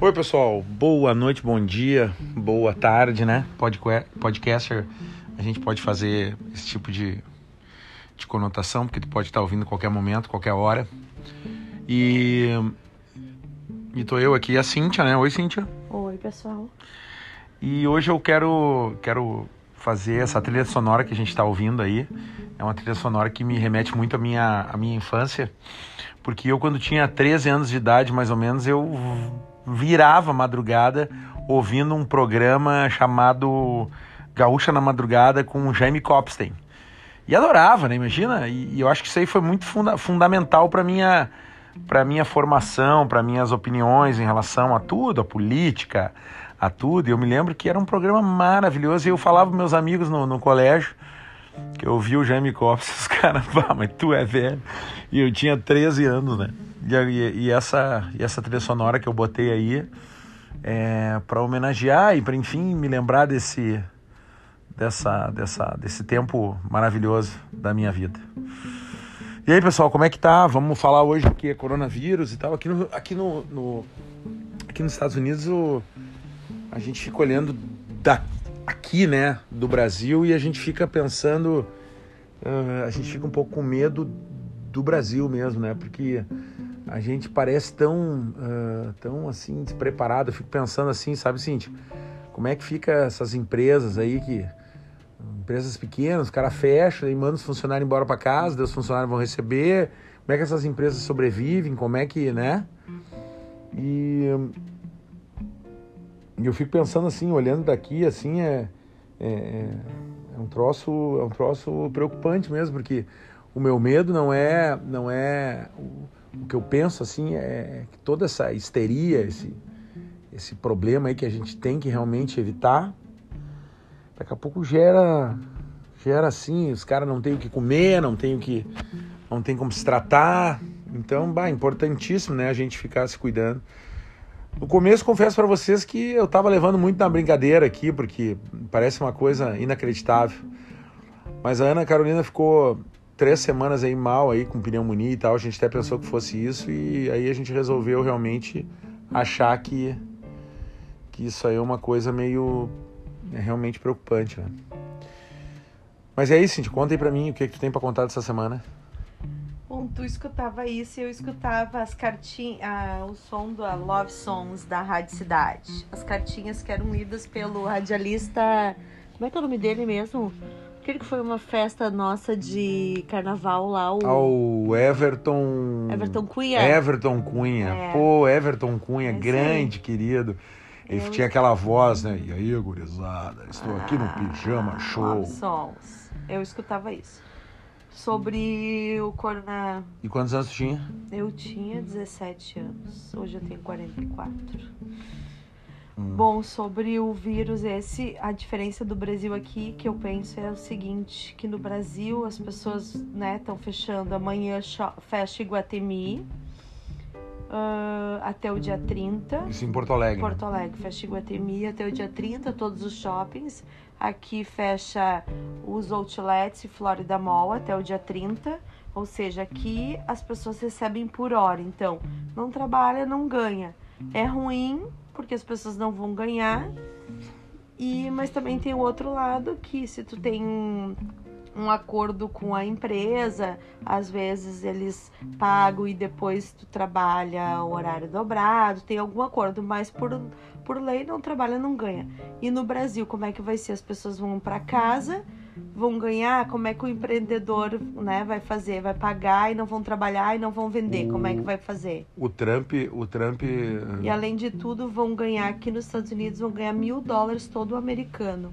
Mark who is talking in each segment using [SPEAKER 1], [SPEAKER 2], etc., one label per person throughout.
[SPEAKER 1] Oi, pessoal. Boa noite, bom dia, boa tarde, né? Podcaster, a gente pode fazer esse tipo de, de conotação, porque tu pode estar ouvindo qualquer momento, qualquer hora. E. E tô eu aqui, a Cíntia, né? Oi, Cíntia.
[SPEAKER 2] Oi, pessoal.
[SPEAKER 1] E hoje eu quero, quero fazer essa trilha sonora que a gente está ouvindo aí. É uma trilha sonora que me remete muito à minha, à minha infância, porque eu, quando tinha 13 anos de idade, mais ou menos, eu virava madrugada ouvindo um programa chamado Gaúcha na Madrugada com o Jaime Copstein. E adorava, né? Imagina? E, e eu acho que isso aí foi muito funda fundamental para minha para minha formação, para minhas opiniões em relação a tudo, a política, a tudo. E eu me lembro que era um programa maravilhoso e eu falava para meus amigos no, no colégio que eu vi o Jaime Copstein, os caras, mas tu é velho. E eu tinha 13 anos, né? E, e, essa, e essa trilha sonora que eu botei aí é para homenagear e para, enfim, me lembrar desse, dessa, dessa, desse tempo maravilhoso da minha vida. E aí, pessoal, como é que tá? Vamos falar hoje que é coronavírus e tal. Aqui, no, aqui, no, no aqui nos Estados Unidos o, a gente fica olhando da, aqui, né, do Brasil e a gente fica pensando, uh, a gente fica um pouco com medo do Brasil mesmo, né? Porque a gente parece tão, uh, tão assim, despreparado. Eu fico pensando assim, sabe, Cintia? Como é que fica essas empresas aí que. Empresas pequenas, o cara fecha e manda os funcionários embora para casa, os funcionários vão receber. Como é que essas empresas sobrevivem? Como é que, né? E, eu fico pensando assim, olhando daqui, assim, é, é, é um troço, é um troço preocupante mesmo, porque o meu medo não é, não é o que eu penso assim é que toda essa histeria, esse, esse problema aí que a gente tem que realmente evitar, daqui a pouco gera gera assim, os caras não têm o que comer, não tem o que não tem como se tratar. Então, bah, importantíssimo, né, a gente ficar se cuidando. No começo, confesso para vocês que eu estava levando muito na brincadeira aqui, porque parece uma coisa inacreditável. Mas a Ana Carolina ficou três semanas aí mal aí com pneumonia e tal. A gente até pensou que fosse isso e aí a gente resolveu realmente achar que, que isso aí é uma coisa meio é realmente preocupante, né? Mas é isso, gente. Conta aí pra mim o que, que tu tem pra contar dessa semana.
[SPEAKER 2] Bom, tu escutava isso e eu escutava as cartinhas, ah, o som do Love Songs da Rádio Cidade. As cartinhas que eram lidas pelo radialista. Como é que é o nome dele mesmo? Aquele que foi uma festa nossa de carnaval lá, o.
[SPEAKER 1] Ao Everton.
[SPEAKER 2] Everton Cunha.
[SPEAKER 1] Everton Cunha. É. Pô, Everton Cunha, é grande, querido. Ele Eu... tinha aquela voz, né? E aí, gurizada, estou ah, aqui no ah, Pijama Show.
[SPEAKER 2] Sons. Eu escutava isso. Sobre o corona.
[SPEAKER 1] E quantos anos tu tinha?
[SPEAKER 2] Eu tinha 17 anos. Hoje eu tenho 44. Hum. Bom, sobre o vírus esse, a diferença do Brasil aqui que eu penso é o seguinte, que no Brasil as pessoas, né, estão fechando amanhã fecha Iguatemi uh, até o dia 30.
[SPEAKER 1] Isso em Porto Alegre.
[SPEAKER 2] Porto Alegre, fecha Iguatemi até o dia 30, todos os shoppings. Aqui fecha os outlets e Florida Mall até o dia 30. Ou seja, aqui as pessoas recebem por hora. Então, não trabalha, não ganha. É ruim porque as pessoas não vão ganhar. E mas também tem o outro lado que se tu tem um, acordo com a empresa, às vezes eles pagam e depois tu trabalha o horário dobrado, tem algum acordo, mas por, por lei não trabalha, não ganha. E no Brasil, como é que vai ser? As pessoas vão para casa vão ganhar, como é que o empreendedor né, vai fazer? Vai pagar e não vão trabalhar e não vão vender. O, como é que vai fazer?
[SPEAKER 1] O Trump, o Trump.
[SPEAKER 2] E além de tudo, vão ganhar aqui nos Estados Unidos, vão ganhar mil dólares todo americano.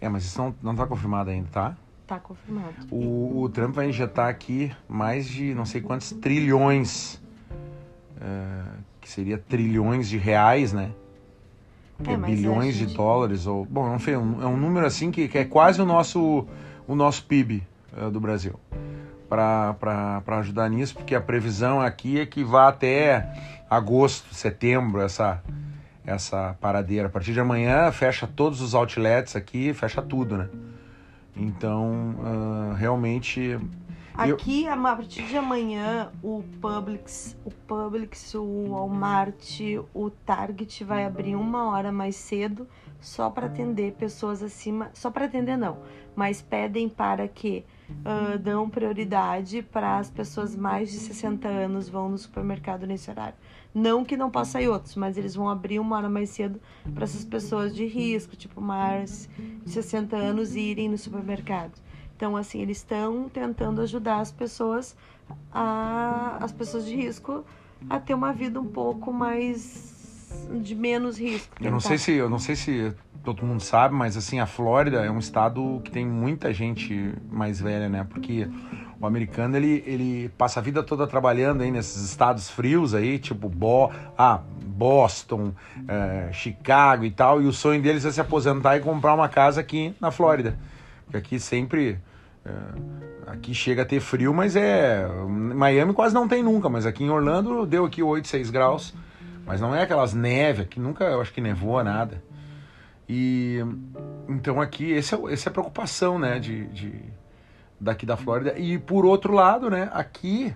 [SPEAKER 1] É, mas isso não, não tá confirmado ainda, tá?
[SPEAKER 2] Tá confirmado.
[SPEAKER 1] O, o Trump vai injetar aqui mais de não sei quantos trilhões. Uh, que seria trilhões de reais, né? É, bilhões gente... de dólares ou bom não sei, é um, é um número assim que, que, é quase o nosso o nosso PIB uh, do Brasil. Para ajudar nisso porque a previsão aqui é que vá até agosto setembro essa essa paradeira. A partir de amanhã fecha todos os outlets aqui fecha tudo né? Então uh, realmente
[SPEAKER 2] Aqui, a partir de amanhã, o Publix, o Publix, o Walmart, o Target vai abrir uma hora mais cedo só para atender pessoas acima, só para atender não, mas pedem para que uh, dão prioridade para as pessoas mais de 60 anos vão no supermercado nesse horário. Não que não possa ir outros, mas eles vão abrir uma hora mais cedo para essas pessoas de risco, tipo mais de 60 anos, irem no supermercado. Então, assim, eles estão tentando ajudar as pessoas, a, as pessoas de risco, a ter uma vida um pouco mais de menos risco.
[SPEAKER 1] Eu não sei se eu não sei se todo mundo sabe, mas assim a Flórida é um estado que tem muita gente mais velha, né? Porque o americano ele, ele passa a vida toda trabalhando aí nesses estados frios aí, tipo Bo ah, Boston, é, Chicago e tal, e o sonho deles é se aposentar e comprar uma casa aqui na Flórida. Porque aqui sempre aqui chega a ter frio, mas é Miami quase não tem nunca, mas aqui em Orlando deu aqui 8, 6 graus. Mas não é aquelas neves, que nunca eu acho que nevou nada. E então aqui esse é, essa é a preocupação, né, de, de, daqui da Flórida. E por outro lado, né, aqui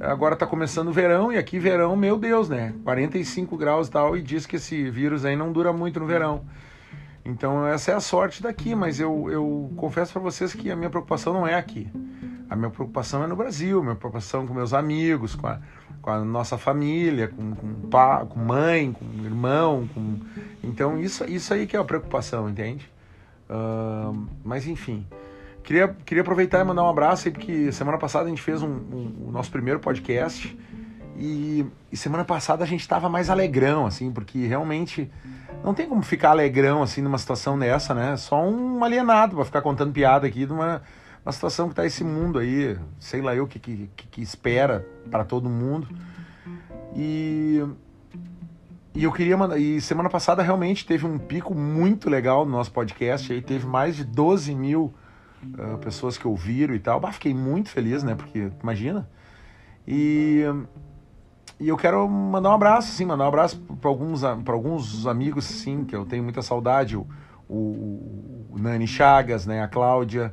[SPEAKER 1] agora tá começando o verão e aqui verão, meu Deus, né, 45 graus e tal e diz que esse vírus aí não dura muito no verão. Então essa é a sorte daqui, mas eu, eu confesso para vocês que a minha preocupação não é aqui. A minha preocupação é no Brasil, minha preocupação com meus amigos, com a, com a nossa família, com, com, pá, com mãe, com irmão. Com... Então, isso, isso aí que é a preocupação, entende? Uh, mas, enfim. Queria, queria aproveitar e mandar um abraço aí, porque semana passada a gente fez um, um, o nosso primeiro podcast. E, e semana passada a gente estava mais alegrão, assim, porque realmente não tem como ficar alegrão, assim, numa situação dessa, né? Só um alienado para ficar contando piada aqui de uma uma situação que está esse mundo aí, sei lá eu que, que, que espera para todo mundo. E, e eu queria mandar. E semana passada realmente teve um pico muito legal no nosso podcast. Aí teve mais de 12 mil uh, pessoas que ouviram e tal. Bah, fiquei muito feliz, né? Porque, imagina. E, e eu quero mandar um abraço, sim, mandar um abraço para alguns, alguns amigos, sim, que eu tenho muita saudade. O, o, o Nani Chagas, né? A Cláudia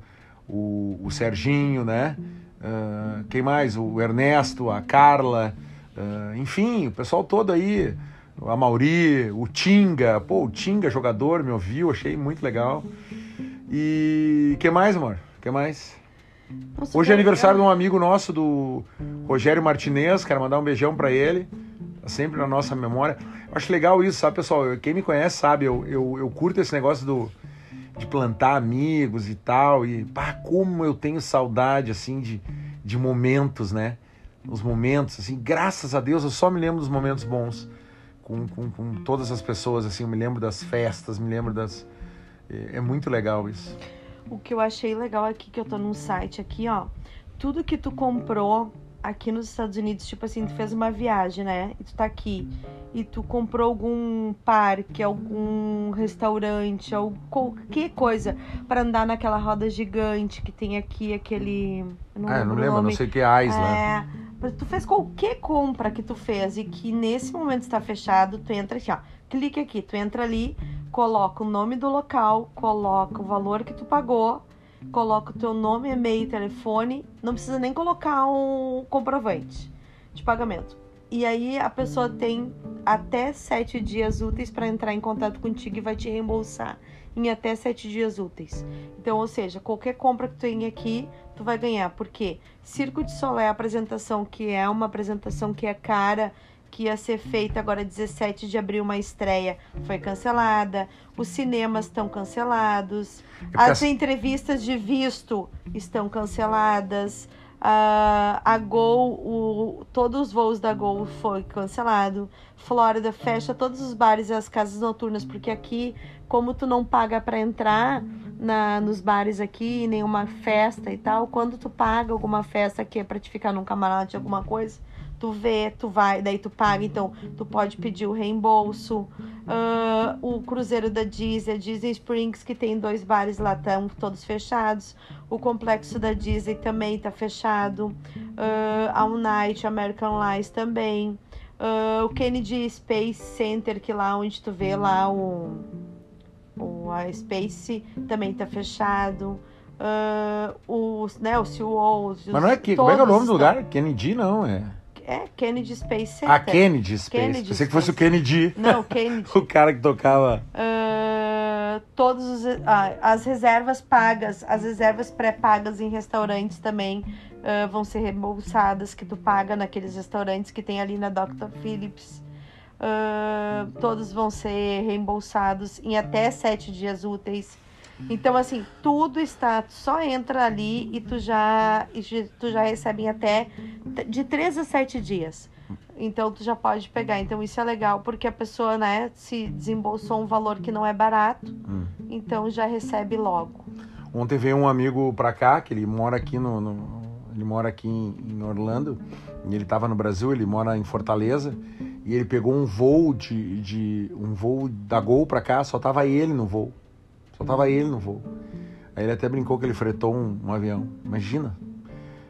[SPEAKER 1] o, o Serginho, né? Uh, quem mais? O Ernesto, a Carla, uh, enfim, o pessoal todo aí, a Mauri, o Tinga, pô, o Tinga, jogador, me ouviu, achei muito legal. E que mais, amor? que mais? Nossa, Hoje é aniversário legal. de um amigo nosso, do Rogério Martinez, quero mandar um beijão para ele, tá sempre na nossa memória. Eu acho legal isso, sabe, pessoal? Quem me conhece sabe, eu, eu, eu curto esse negócio do de plantar amigos e tal. E pá, como eu tenho saudade assim de, de momentos, né? Os momentos, assim, graças a Deus eu só me lembro dos momentos bons com, com, com todas as pessoas, assim, eu me lembro das festas, me lembro das. É, é muito legal isso.
[SPEAKER 2] O que eu achei legal aqui, que eu tô num site aqui, ó. Tudo que tu comprou aqui nos Estados Unidos, tipo assim, tu fez uma viagem, né? E tu tá aqui e tu comprou algum parque, algum restaurante, ou qualquer coisa para andar naquela roda gigante que tem aqui, aquele.
[SPEAKER 1] Não ah, não lembro, não sei o que é Isla. É.
[SPEAKER 2] Tu fez qualquer compra que tu fez e que nesse momento está fechado, tu entra aqui, ó. Clique aqui, tu entra ali, coloca o nome do local, coloca o valor que tu pagou coloca o teu nome, e-mail, telefone, não precisa nem colocar um comprovante de pagamento. E aí a pessoa tem até sete dias úteis para entrar em contato contigo e vai te reembolsar em até sete dias úteis. Então, ou seja, qualquer compra que tu tenha aqui, tu vai ganhar. Porque Circo de Solé, a apresentação que é uma apresentação que é cara, que ia ser feita agora 17 de abril, uma estreia, foi cancelada. Os cinemas estão cancelados. É As entrevistas de visto estão canceladas. Uh, a Gol, o, todos os voos da Gol foi cancelado. Flórida fecha todos os bares e as casas noturnas, porque aqui, como tu não paga para entrar na, nos bares aqui, nenhuma festa e tal, quando tu paga alguma festa que é pra te ficar num camarote, alguma coisa, tu vê, tu vai, daí tu paga, então tu pode pedir o reembolso. Uh, o cruzeiro da Disney, Disney Springs, que tem dois bares lá, estão todos fechados. O complexo da Disney também está fechado. Uh, a Unite, American Lies também. Uh, o Kennedy Space Center, que lá onde tu vê lá o, o a Space, também está fechado. Uh, os, né, o CEO.
[SPEAKER 1] Mas não é que. Como é que é o nome do lugar? Kennedy, não, é.
[SPEAKER 2] É, Kennedy Space
[SPEAKER 1] Center. Ah, Kennedy Space. Kennedy Pensei Space. que fosse o Kennedy.
[SPEAKER 2] Não, Kennedy.
[SPEAKER 1] o cara que tocava.
[SPEAKER 2] Uh, todos os, ah, as reservas pagas, as reservas pré-pagas em restaurantes também uh, vão ser reembolsadas, que tu paga naqueles restaurantes que tem ali na Dr. Phillips. Uh, todos vão ser reembolsados em até sete dias úteis. Então, assim, tudo está, só entra ali e tu já, e tu já recebe até de três a sete dias. Então, tu já pode pegar. Então, isso é legal, porque a pessoa, né, se desembolsou um valor que não é barato, hum. então já recebe logo.
[SPEAKER 1] Ontem veio um amigo pra cá, que ele mora aqui no, no ele mora aqui em, em Orlando, e ele estava no Brasil, ele mora em Fortaleza, e ele pegou um voo de, de um voo da Gol para cá, só tava ele no voo. Só tava ele no voo. Aí ele até brincou que ele fretou um, um avião. Imagina.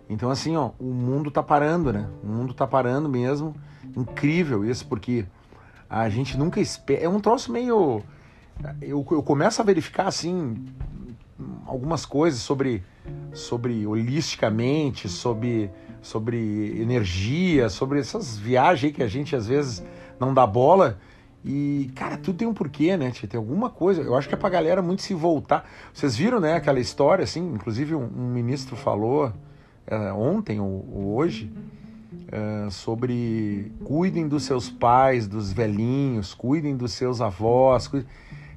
[SPEAKER 1] Então assim, ó, o mundo tá parando, né? O mundo tá parando mesmo. Incrível isso, porque a gente nunca espera. É um troço meio. Eu, eu começo a verificar assim algumas coisas sobre, sobre holisticamente, sobre, sobre energia, sobre essas viagens que a gente às vezes não dá bola. E, cara, tudo tem um porquê, né? Tem alguma coisa. Eu acho que é pra galera muito se voltar. Vocês viram, né, aquela história, assim? Inclusive, um, um ministro falou é, ontem ou, ou hoje é, sobre cuidem dos seus pais, dos velhinhos, cuidem dos seus avós. Cuidem...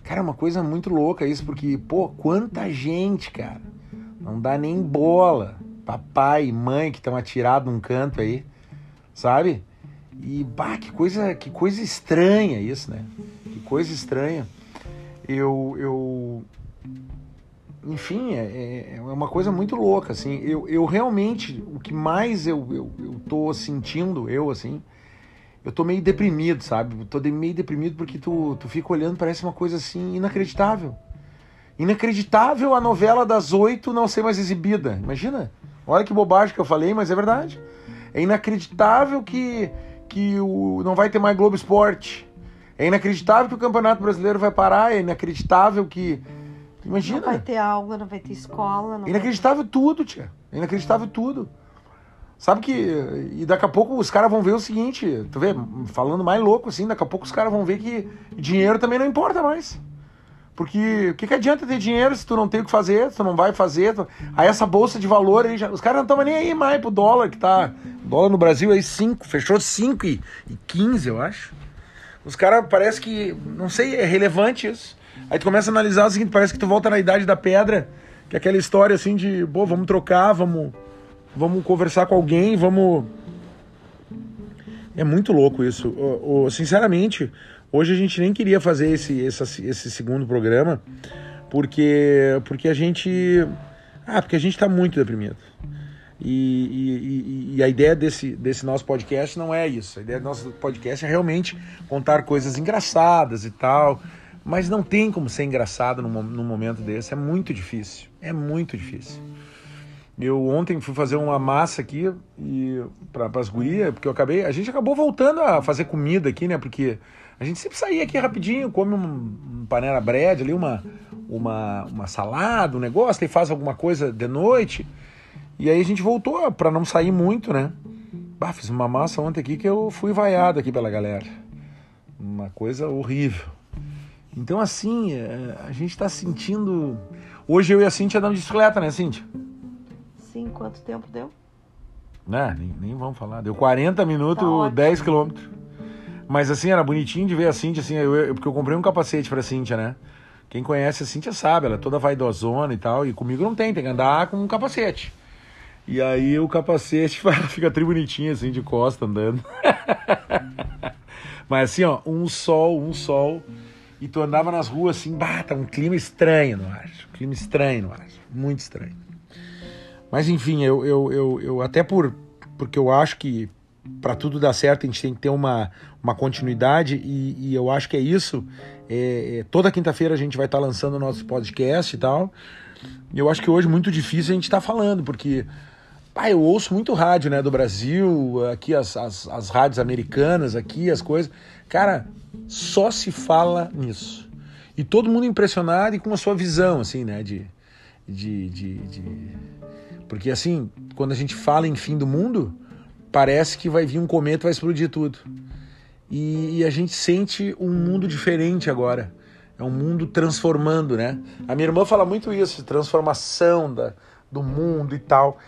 [SPEAKER 1] Cara, é uma coisa muito louca isso, porque, pô, quanta gente, cara. Não dá nem bola. Papai e mãe que estão atirados num canto aí, sabe? E bah, que coisa, que coisa estranha isso, né? Que coisa estranha. Eu, eu enfim, é, é, é uma coisa muito louca, assim. Eu, eu realmente, o que mais eu, eu, eu tô sentindo, eu, assim, eu tô meio deprimido, sabe? Tô meio deprimido porque tu, tu fica olhando, parece uma coisa assim inacreditável. Inacreditável a novela das oito não ser mais exibida. Imagina? Olha que bobagem que eu falei, mas é verdade. É inacreditável que que o, não vai ter mais Globo Esporte. É inacreditável que o Campeonato Brasileiro vai parar, é inacreditável que. Imagina.
[SPEAKER 2] Não vai ter aula, não vai ter escola.
[SPEAKER 1] Não inacreditável ter... tudo, tia. É inacreditável tudo. Sabe que. E daqui a pouco os caras vão ver o seguinte, tu vê, falando mais louco assim, daqui a pouco os caras vão ver que dinheiro também não importa mais. Porque o que, que adianta ter dinheiro se tu não tem o que fazer, se tu não vai fazer? Tu... Aí essa bolsa de valor aí, já... os caras não estão nem aí mais pro dólar, que tá. Dólar no Brasil aí 5, fechou 5 e, e 15, eu acho. Os caras parece que. Não sei, é relevante isso. Aí tu começa a analisar o seguinte, parece que tu volta na idade da pedra, que é aquela história assim de, pô, vamos trocar, vamos. Vamos conversar com alguém, vamos. É muito louco isso. O, o, sinceramente, Hoje a gente nem queria fazer esse, esse, esse segundo programa, porque, porque a gente. Ah, porque a gente está muito deprimido. E, e, e, a ideia desse, desse nosso podcast não é isso. A ideia do nosso podcast é realmente contar coisas engraçadas e tal. Mas não tem como ser engraçado num, num momento desse. É muito difícil. É muito difícil. Eu ontem fui fazer uma massa aqui e para as gurias, porque eu acabei. A gente acabou voltando a fazer comida aqui, né? Porque a gente sempre saía aqui rapidinho, come um, um panela bread ali, uma, uma, uma salada, um negócio, e faz alguma coisa de noite. E aí a gente voltou para não sair muito, né? Bah, fiz uma massa ontem aqui que eu fui vaiado aqui pela galera. Uma coisa horrível. Então, assim, é, a gente tá sentindo. Hoje eu e a Cintia andamos de bicicleta, né, Cintia?
[SPEAKER 2] Sim, quanto tempo deu?
[SPEAKER 1] Né, nem, nem vamos falar. Deu 40 minutos, tá 10 quilômetros. Mas assim, era bonitinho de ver a Cintia, assim, eu, eu, porque eu comprei um capacete pra Cintia, né? Quem conhece a Cintia sabe, ela é toda vaidosona e tal, e comigo não tem, tem que andar com um capacete. E aí o capacete fica tri bonitinho, assim, de costa andando. Mas assim, ó, um sol, um sol. E tu andava nas ruas assim, bata, um clima estranho ar. Um clima estranho no ar. Muito estranho. Mas enfim, eu, eu, eu, eu até por. Porque eu acho que para tudo dar certo a gente tem que ter uma, uma continuidade e, e eu acho que é isso. É, é, toda quinta-feira a gente vai estar tá lançando o nosso podcast e tal. Eu acho que hoje é muito difícil a gente estar tá falando, porque eu ouço muito rádio né, do Brasil, aqui as, as, as rádios americanas, aqui as coisas. Cara, só se fala nisso. E todo mundo impressionado e com a sua visão, assim, né? De, de, de, de, Porque assim, quando a gente fala em fim do mundo, parece que vai vir um cometa e vai explodir tudo. E, e a gente sente um mundo diferente agora. É um mundo transformando, né? A minha irmã fala muito isso, transformação da, do mundo e tal.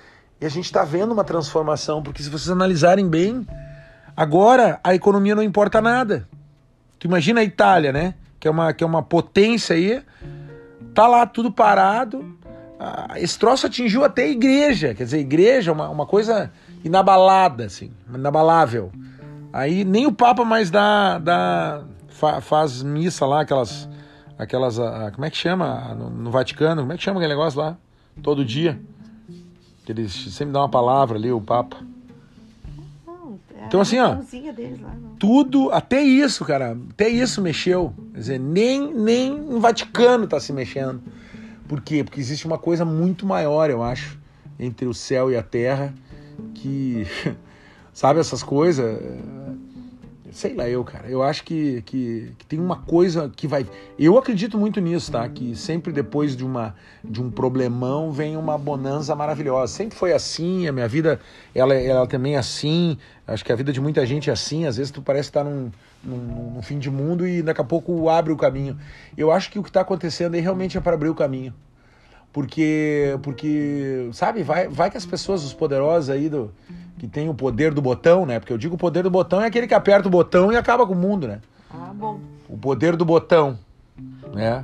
[SPEAKER 1] E a gente está vendo uma transformação, porque se vocês analisarem bem, agora a economia não importa nada. Tu imagina a Itália, né? Que é uma, que é uma potência aí, tá lá tudo parado. Esse troço atingiu até a igreja, quer dizer, igreja é uma, uma coisa inabalada, assim, inabalável. Aí nem o Papa mais dá, dá fa, faz missa lá, aquelas, aquelas, como é que chama no, no Vaticano? Como é que chama aquele negócio lá? Todo dia. Que eles sempre dão uma palavra ali, o Papa.
[SPEAKER 2] É
[SPEAKER 1] Então, assim, ó,
[SPEAKER 2] lá.
[SPEAKER 1] Tudo, até isso, cara, até isso mexeu. Quer dizer, nem, nem o Vaticano tá se mexendo. Por quê? Porque existe uma coisa muito maior, eu acho, entre o céu e a terra, que, sabe, essas coisas sei lá eu, cara. Eu acho que, que, que, tem uma coisa que vai. Eu acredito muito nisso, tá? Que sempre depois de, uma, de um problemão vem uma bonança maravilhosa. Sempre foi assim, a minha vida ela, ela também é assim. Acho que a vida de muita gente é assim. Às vezes tu parece estar num, num, num fim de mundo e daqui a pouco abre o caminho. Eu acho que o que está acontecendo aí realmente é para abrir o caminho. Porque, porque sabe, vai, vai que as pessoas, os poderosos aí do que tem o poder do botão, né? Porque eu digo o poder do botão é aquele que aperta o botão e acaba com o mundo, né?
[SPEAKER 2] Ah, bom.
[SPEAKER 1] O poder do botão, né?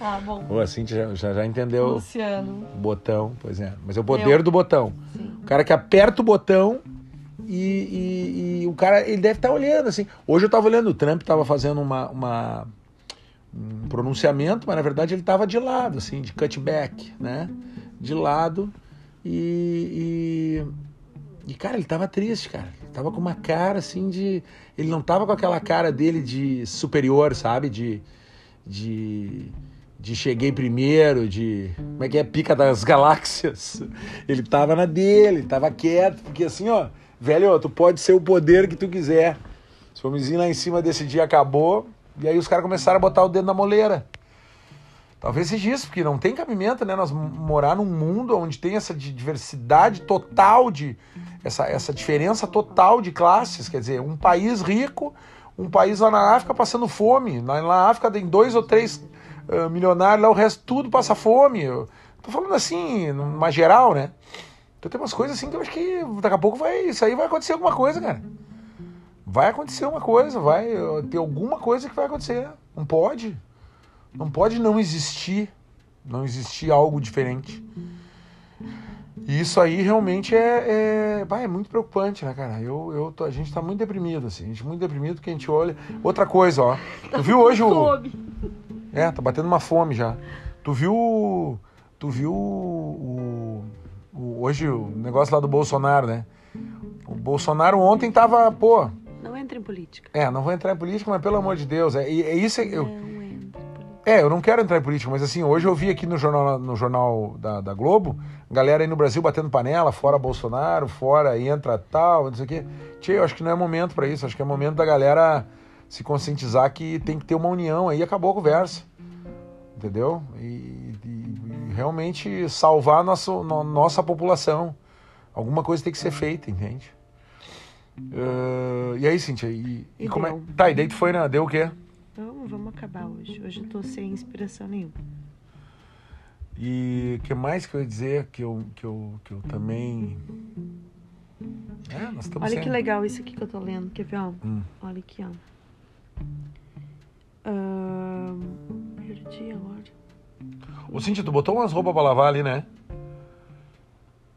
[SPEAKER 2] Ah, bom.
[SPEAKER 1] Ou assim já, já, já entendeu
[SPEAKER 2] Luciano.
[SPEAKER 1] botão, pois é. Mas é o poder
[SPEAKER 2] Eu.
[SPEAKER 1] do botão.
[SPEAKER 2] Sim.
[SPEAKER 1] O cara que aperta o botão e, e- e o cara, ele deve estar olhando assim. Hoje eu estava olhando, o Trump estava fazendo uma, uma- um pronunciamento, mas na verdade ele estava de lado, assim, de cutback, né? De lado. E, e, e, cara, ele estava triste, cara. Ele tava com uma cara assim de. Ele não tava com aquela cara dele de superior, sabe? De. De de cheguei primeiro, de como é que é pica das galáxias. Ele tava na dele, tava quieto, porque assim, ó, velho, tu pode ser o poder que tu quiser. Se o lá em cima desse dia acabou, e aí os caras começaram a botar o dedo na moleira. Talvez seja isso, porque não tem cabimento, né? Nós morar num mundo onde tem essa di- diversidade total de. Essa, essa diferença total de classes. Quer dizer, um país rico, um país lá na África passando fome. Lá na África tem dois ou três ah, milionários, lá o resto tudo passa fome. Eu tô falando assim, numa geral, né? Então tem umas coisas assim que eu acho que daqui a pouco vai. Isso aí vai acontecer alguma coisa, cara. Vai acontecer uma coisa, vai ter alguma coisa que vai acontecer. Não pode. Não pode não existir, não existir algo diferente. E isso aí realmente é, é, bah, é muito preocupante, né, cara? Eu, eu tô- a gente tá muito deprimido, assim. A gente muito deprimido porque a gente olha. Outra coisa, ó. Tu viu hoje o. É, tá batendo uma fome já. Tu viu. Tu viu o, o- hoje o negócio lá do Bolsonaro, né? O Bolsonaro ontem tava, pô.
[SPEAKER 2] Não entra em política.
[SPEAKER 1] É, não vou entrar em política, mas pelo amor de Deus, é, é isso. Eu,
[SPEAKER 2] em política.
[SPEAKER 1] é, eu não quero entrar em política, mas assim, hoje eu vi aqui no jornal, no jornal da, da Globo, galera aí no Brasil batendo panela, fora Bolsonaro, fora entra tal, não sei o quê. Tchê, eu acho que não é momento pra isso, acho que é momento da galera se conscientizar que tem que ter uma união aí, acabou a conversa. Entendeu? E, e- e realmente salvar nosso, no- nossa população. Alguma coisa tem que ser feita, entende? Ah, e aí, Cintia, e, e
[SPEAKER 2] E
[SPEAKER 1] como é. Tá, e daí tu foi, né? Deu o quê?
[SPEAKER 2] Vamos, vamos acabar hoje. Hoje eu tô sem inspiração nenhuma.
[SPEAKER 1] E o que mais que eu ia dizer que eu, que eu, que eu também. É, nós estamos
[SPEAKER 2] Olha que legal isso aqui que eu tô lendo. Quer ver, ó?
[SPEAKER 1] Hum.
[SPEAKER 2] Olha aqui, ó. Ahn, perdi agora.
[SPEAKER 1] Ô, Cintia, tu botou umas roupas pra lavar ali, né?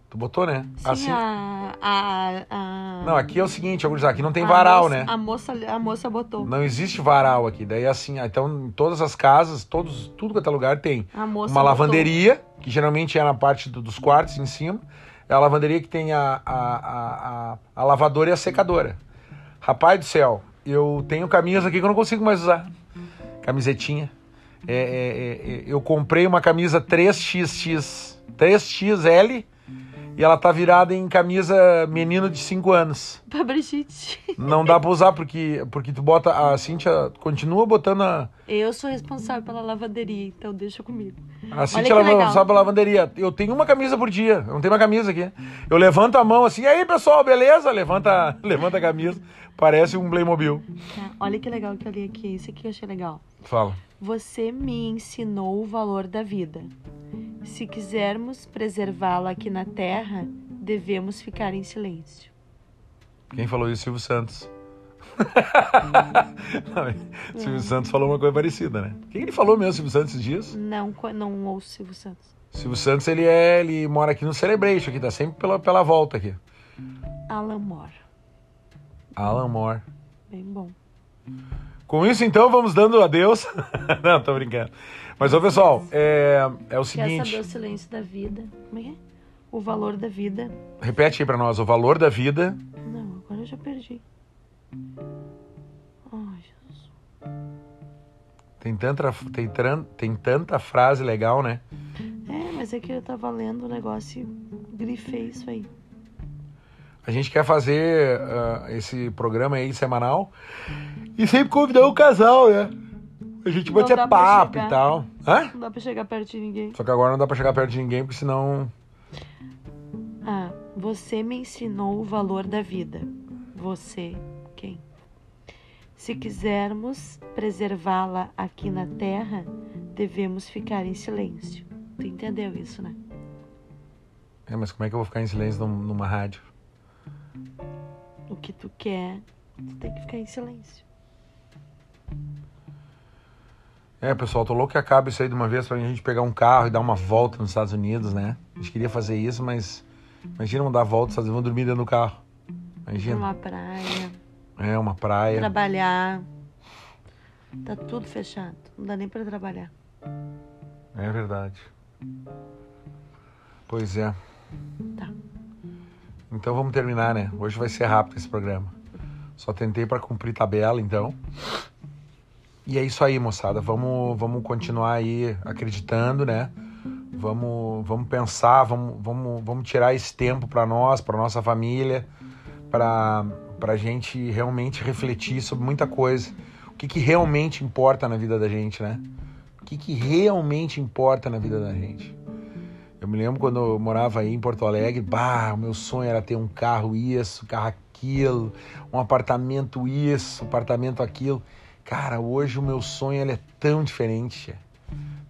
[SPEAKER 1] Tu botou, né?
[SPEAKER 2] Sim,
[SPEAKER 1] Assim-
[SPEAKER 2] a, a, a-
[SPEAKER 1] Não, aqui é o seguinte, aqui não tem
[SPEAKER 2] a
[SPEAKER 1] varal,
[SPEAKER 2] moça-
[SPEAKER 1] né?
[SPEAKER 2] A moça, a moça botou.
[SPEAKER 1] Não existe varal aqui. Daí assim, ah, então em todas as casas, todos, tudo quanto é lugar tem
[SPEAKER 2] A moça
[SPEAKER 1] uma
[SPEAKER 2] botou.
[SPEAKER 1] lavanderia, que geralmente é na parte do- dos quartos em cima. É a lavanderia que tem a, a, a, a, a lavadora e a secadora. Rapaz do céu, eu tenho camisas aqui que eu não consigo mais usar. Camisetinha. É, é, é, é, eu comprei uma camisa 3XX, 3XL e ela tá virada em camisa menino de 5 anos.
[SPEAKER 2] Pra Brigitte.
[SPEAKER 1] Não dá pra usar porque, porque tu bota. A Cintia continua botando a.
[SPEAKER 2] Eu sou responsável pela lavanderia, então deixa comigo.
[SPEAKER 1] A Cintia ela
[SPEAKER 2] legal.
[SPEAKER 1] sabe a lavanderia. Eu tenho uma camisa por dia. Eu não tenho uma camisa aqui. Eu levanto a mão assim, e aí pessoal, beleza? Levanta, levanta a camisa. Parece um Playmobil.
[SPEAKER 2] Tá, Olha que legal que eu li aqui. Isso aqui eu achei legal.
[SPEAKER 1] Fala.
[SPEAKER 2] Você me ensinou o valor da vida. Se quisermos preservá-la aqui na Terra, devemos ficar em silêncio.
[SPEAKER 1] Quem falou isso? Silvio Santos. Não, Silvio Santos falou uma coisa parecida, né? Quem ele falou mesmo, Silvio Santos, esses dias?
[SPEAKER 2] Não, não ouço Silvio Santos.
[SPEAKER 1] Silvio Santos, ele é. Ele mora aqui no Celebration, aqui, tá sempre pela, pela volta aqui.
[SPEAKER 2] Alan Moore.
[SPEAKER 1] Alan Moore.
[SPEAKER 2] Bem bom.
[SPEAKER 1] Com isso, então, vamos dando adeus. Não, tô brincando. Mas, ô pessoal, é, é o
[SPEAKER 2] Quer
[SPEAKER 1] seguinte.
[SPEAKER 2] saber o silêncio da vida? Como é que é? O valor da vida.
[SPEAKER 1] Repete aí pra nós, o valor da vida.
[SPEAKER 2] Não, agora eu já perdi. Ai, Jesus.
[SPEAKER 1] Tem tanta, tem, tran- tem tanta frase legal, né?
[SPEAKER 2] É, mas é que eu tava lendo o negócio e grifei isso aí.
[SPEAKER 1] A gente quer fazer ah, esse programa aí semanal e sempre convidar o casal, né? A gente
[SPEAKER 2] pra
[SPEAKER 1] papo e tal. Hã?
[SPEAKER 2] Não dá pra chegar perto de ninguém.
[SPEAKER 1] Só que agora não dá pra chegar perto de ninguém, porque senão.
[SPEAKER 2] Ah, você me ensinou o valor da vida. Você, quem? Se quisermos preservá-la aqui na Terra, devemos ficar em silêncio. Tu entendeu isso, né?
[SPEAKER 1] É, mas como é que eu vou ficar em silêncio num- numa rádio?
[SPEAKER 2] O que tu quer, tu tem que ficar em silêncio.
[SPEAKER 1] É, pessoal, tô louco que acabe isso aí de uma vez pra gente pegar um carro e dar uma volta nos Estados Unidos, né? A gente queria fazer isso, mas imagina não dar volta nos Estados Unidos, vão dormir dentro do carro. Imagina.
[SPEAKER 2] Numa praia,
[SPEAKER 1] É, uma praia.
[SPEAKER 2] trabalhar. Tá tudo fechado. Não dá nem pra trabalhar.
[SPEAKER 1] É verdade. Pois é.
[SPEAKER 2] Tá.
[SPEAKER 1] Então vamos terminar, né? Hoje vai ser rápido esse programa. Só tentei para cumprir tabela, então. E é isso aí, moçada. Vamos, vamos continuar aí acreditando, né? Vamos, vamos pensar, vamos, vamos, vamos tirar esse tempo para nós, para nossa família, para para gente realmente refletir sobre muita coisa. O que, que realmente importa na vida da gente, né? O que, que realmente importa na vida da gente. Eu me lembro quando eu morava aí em Porto Alegre, bah, o meu sonho era ter um carro isso, carro aquilo, um apartamento isso, apartamento aquilo. Cara, hoje o meu sonho ele é tão diferente,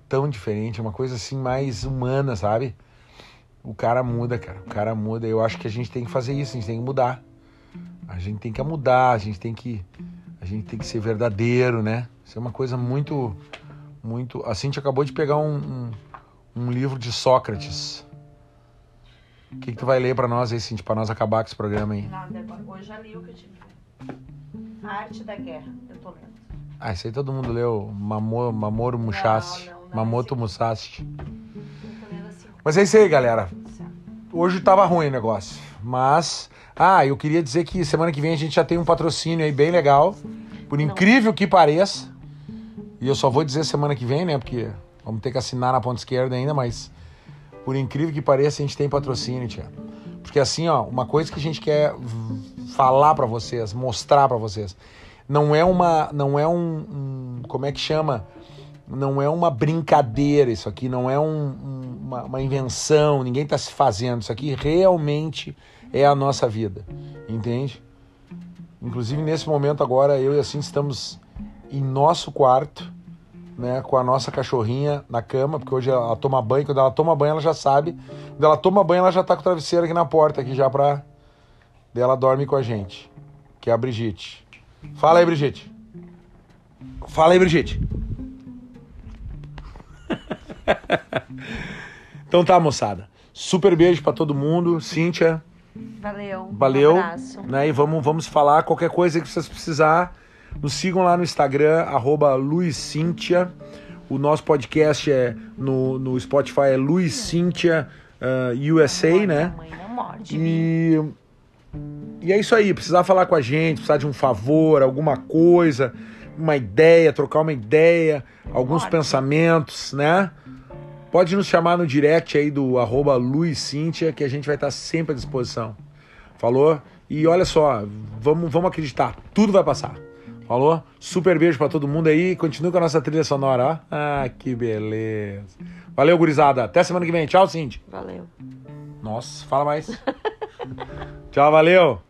[SPEAKER 1] tão diferente, é uma coisa assim mais humana, sabe? O cara muda, cara, o cara muda. Eu acho que a gente tem que fazer isso, a gente tem que mudar. A gente tem que mudar, a gente tem que a gente tem que ser verdadeiro, né? Isso é uma coisa muito muito. A Cintia acabou de pegar um, um um livro de Sócrates. O que, que tu vai ler pra nós aí, Cintia, pra nós acabar com esse programa aí?
[SPEAKER 2] Nada, hoje já li o que eu ler. A arte da guerra, eu tô lendo.
[SPEAKER 1] Ah, isso aí todo mundo leu. Mamor, Mamoru Musashi.
[SPEAKER 2] não, não,
[SPEAKER 1] Mamoto Musashi.
[SPEAKER 2] Assim.
[SPEAKER 1] Mas é isso aí, galera. Hoje tava ruim o negócio. Mas. Ah, eu queria dizer que semana que vem a gente já tem um patrocínio aí bem legal. Por incrível que pareça. E eu só vou dizer semana que vem, né? Porque vamos ter que assinar na ponta esquerda ainda, mas. Por incrível que pareça, a gente tem patrocínio, tia. Porque assim, ó, uma coisa que a gente quer falar pra vocês, mostrar pra vocês, não é uma, não é um, um- como é que chama? Não é uma brincadeira isso aqui, não é um- um- uma, uma invenção, ninguém tá se fazendo. Isso aqui realmente é a nossa vida, entende? Inclusive nesse momento agora eu e assim estamos em nosso quarto, né, com a nossa cachorrinha na cama, porque hoje ela toma banho, quando ela toma banho ela já sabe. Quando ela toma banho ela já tá com o travesseiro aqui na porta aqui já pra Daí ela dorme com a gente, que é a Brigitte. Fala aí, Brigitte. Fala aí, Brigitte. então tá, moçada. Super beijo pra todo mundo. Cíntia,
[SPEAKER 2] Valeu.
[SPEAKER 1] valeu.
[SPEAKER 2] Um abraço.
[SPEAKER 1] né? E vamos, vamos falar qualquer coisa que vocês precisar. Nos sigam lá no Instagram, arroba. O nosso podcast é no, no Spotify é Luiz Cíntia ah, USA, né?
[SPEAKER 2] Mãe não morde. mim.
[SPEAKER 1] E, e é isso aí. Precisar falar com a gente, precisar de um favor, alguma coisa, uma ideia, trocar uma ideia, alguns
[SPEAKER 2] Ótimo.
[SPEAKER 1] pensamentos, né? Pode nos chamar no direct aí do arroba que a gente vai estar sempre à disposição. Falou? E olha só, vamos, vamos acreditar, tudo vai passar. Falou? Super beijo para todo mundo aí. Continua com a nossa trilha sonora, ó. Ah, que beleza. Valeu, gurizada. Até semana que vem. Tchau, Cindy.
[SPEAKER 2] Valeu.
[SPEAKER 1] Nossa, fala mais. Tchau, valeu.